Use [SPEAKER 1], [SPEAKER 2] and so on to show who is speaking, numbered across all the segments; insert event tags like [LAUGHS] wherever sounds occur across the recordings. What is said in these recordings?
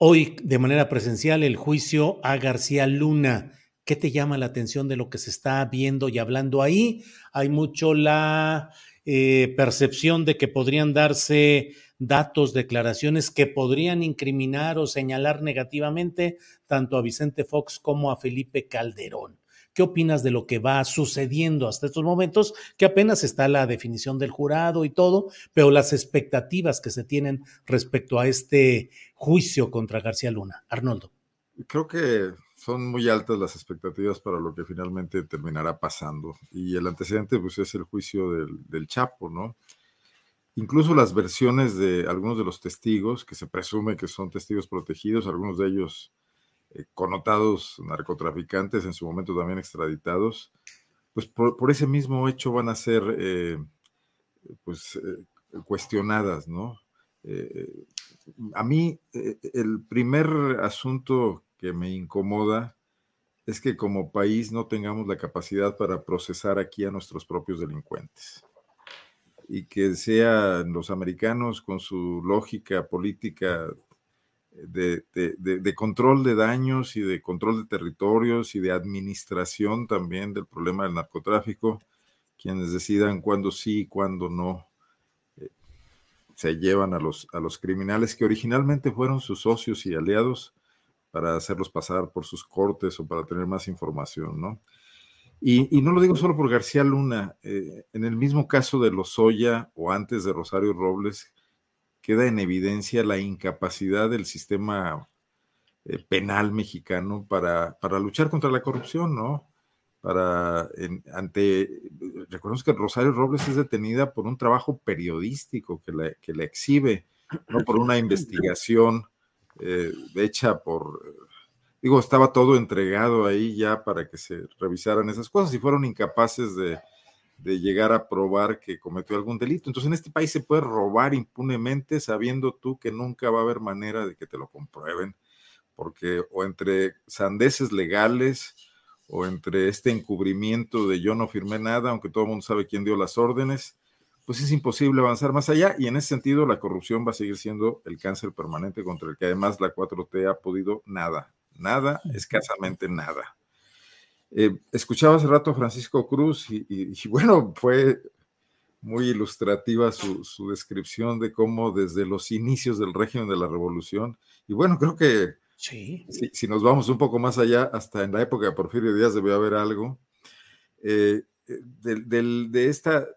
[SPEAKER 1] Hoy, de manera presencial, el juicio a García Luna. ¿Qué te llama la atención de lo que se está viendo y hablando ahí? Hay mucho la eh, percepción de que podrían darse datos, declaraciones que podrían incriminar o señalar negativamente tanto a Vicente Fox como a Felipe Calderón. ¿Qué opinas de lo que va sucediendo hasta estos momentos? Que apenas está la definición del jurado y todo, pero las expectativas que se tienen respecto a este juicio contra García Luna. Arnoldo.
[SPEAKER 2] Creo que son muy altas las expectativas para lo que finalmente terminará pasando. Y el antecedente pues, es el juicio del, del Chapo, ¿no? Incluso las versiones de algunos de los testigos, que se presume que son testigos protegidos, algunos de ellos eh, connotados narcotraficantes, en su momento también extraditados, pues por, ese mismo hecho van a ser eh, pues, eh, cuestionadas, ¿no? a mí el primer asunto que me incomoda es que como país no tengamos la capacidad para procesar aquí a nuestros propios delincuentes y que sean los americanos con su lógica política de, control de daños y de control de territorios y de administración también del problema del narcotráfico, quienes decidan cuándo sí y cuándo no eh, se llevan a los, a los criminales que originalmente fueron sus socios y aliados para hacerlos pasar por sus cortes o para tener más información, ¿no? Y, no lo digo solo por García Luna, eh, en el mismo caso de Lozoya o antes de Rosario Robles, queda en evidencia la incapacidad del sistema eh, penal mexicano para, para, luchar contra la corrupción, ¿no? Para, ante, recordemos que Rosario Robles es detenida por un trabajo periodístico que la, que exhibe, no por una investigación eh, hecha por, digo, estaba todo entregado ahí ya para que se revisaran esas cosas y fueron incapaces de, de llegar a probar que cometió algún delito. Entonces en este país se puede robar impunemente sabiendo tú que nunca va a haber manera de que te lo comprueben, porque o entre sandeces legales o entre este encubrimiento de yo no firmé nada, aunque todo el mundo sabe quién dio las órdenes, pues es imposible avanzar más allá y en ese sentido la corrupción va a seguir siendo el cáncer permanente contra el que además la 4T ha podido nada, nada, escasamente nada. Eh, escuchaba hace rato a Francisco Cruz y, bueno, fue muy ilustrativa su, descripción de cómo desde los inicios del régimen de la revolución, y bueno, creo que sí. si, nos vamos un poco más allá, hasta en la época de Porfirio Díaz debió haber algo, eh, de esta,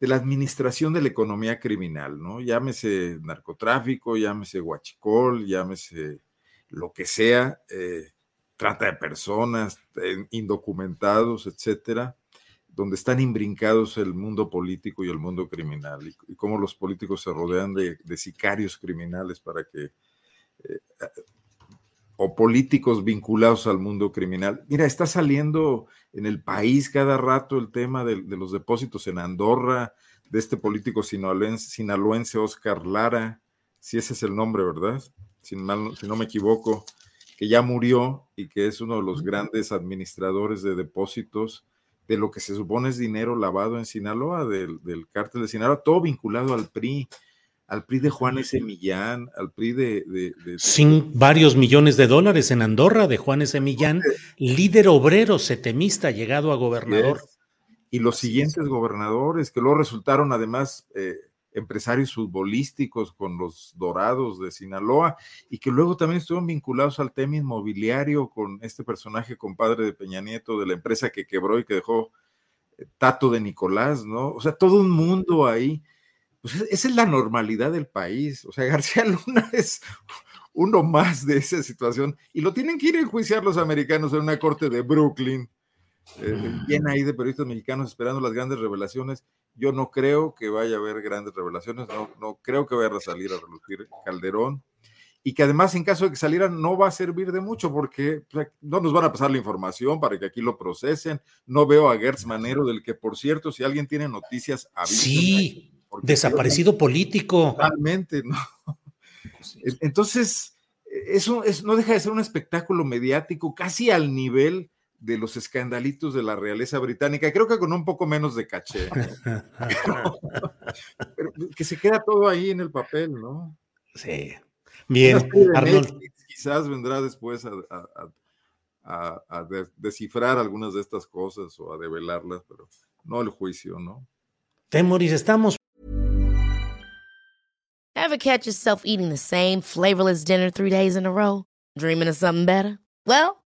[SPEAKER 2] de la administración de la economía criminal, ¿no? Llámese narcotráfico, llámese guachicol, llámese lo que sea, eh, trata de personas, indocumentados, etcétera, donde están imbrincados el mundo político y el mundo criminal, y, cómo los políticos se rodean de, sicarios criminales para que, eh, o políticos vinculados al mundo criminal. Mira, está saliendo en el país cada rato el tema de, los depósitos en Andorra, de este político sinaloense, sinaloense Oscar Lara, si ese es el nombre, ¿verdad? si no me equivoco que ya murió y que es uno de los grandes administradores de depósitos de lo que se supone es dinero lavado en Sinaloa, del, cártel de Sinaloa, todo vinculado al PRI. al PRI de Juan S. Millán, al PRI de...
[SPEAKER 1] Sin varios millones de dólares en Andorra de Juan S. Millán, líder obrero setemista llegado a gobernador.
[SPEAKER 2] Y los siguientes gobernadores, que luego resultaron además eh, empresarios futbolísticos con los Dorados de Sinaloa, y que luego también estuvieron vinculados al tema inmobiliario con este personaje compadre de Peña Nieto, de la empresa que quebró y que dejó eh, Tato de Nicolás, ¿no? O sea, todo un mundo ahí pues esa es la normalidad del país. O sea, [LAUGHS] García Luna es uno más de esa situación y lo tienen que ir a enjuiciar los americanos en una corte de Brooklyn. Eh, bien ahí de periodistas mexicanos esperando las grandes revelaciones. Yo no creo que vaya a haber grandes revelaciones, no, no creo que vaya a salir a relucir Calderón y que además en caso de que salieran no va a servir de mucho porque no nos van a pasar la información para que aquí lo procesen. No veo a Gertz Manero, del que por cierto, si alguien tiene noticias,
[SPEAKER 1] Sí, Desaparecido político.
[SPEAKER 2] Totalmente, ¿no? Entonces, eso no deja de ser un espectáculo mediático casi al nivel de los escandalitos de la realeza británica, creo que con un poco menos de caché. [LAUGHS] Pero, que se queda todo ahí en el papel, ¿no?
[SPEAKER 1] Sí. Bien,
[SPEAKER 2] Arnold. quizás vendrá después a, descifrar algunas de estas cosas o a develarlas, pero no el juicio, ¿no?
[SPEAKER 1] Temoris, estamos
[SPEAKER 3] Ever catch yourself eating the same flavorless dinner three days in a row? Dreaming of something better? Well,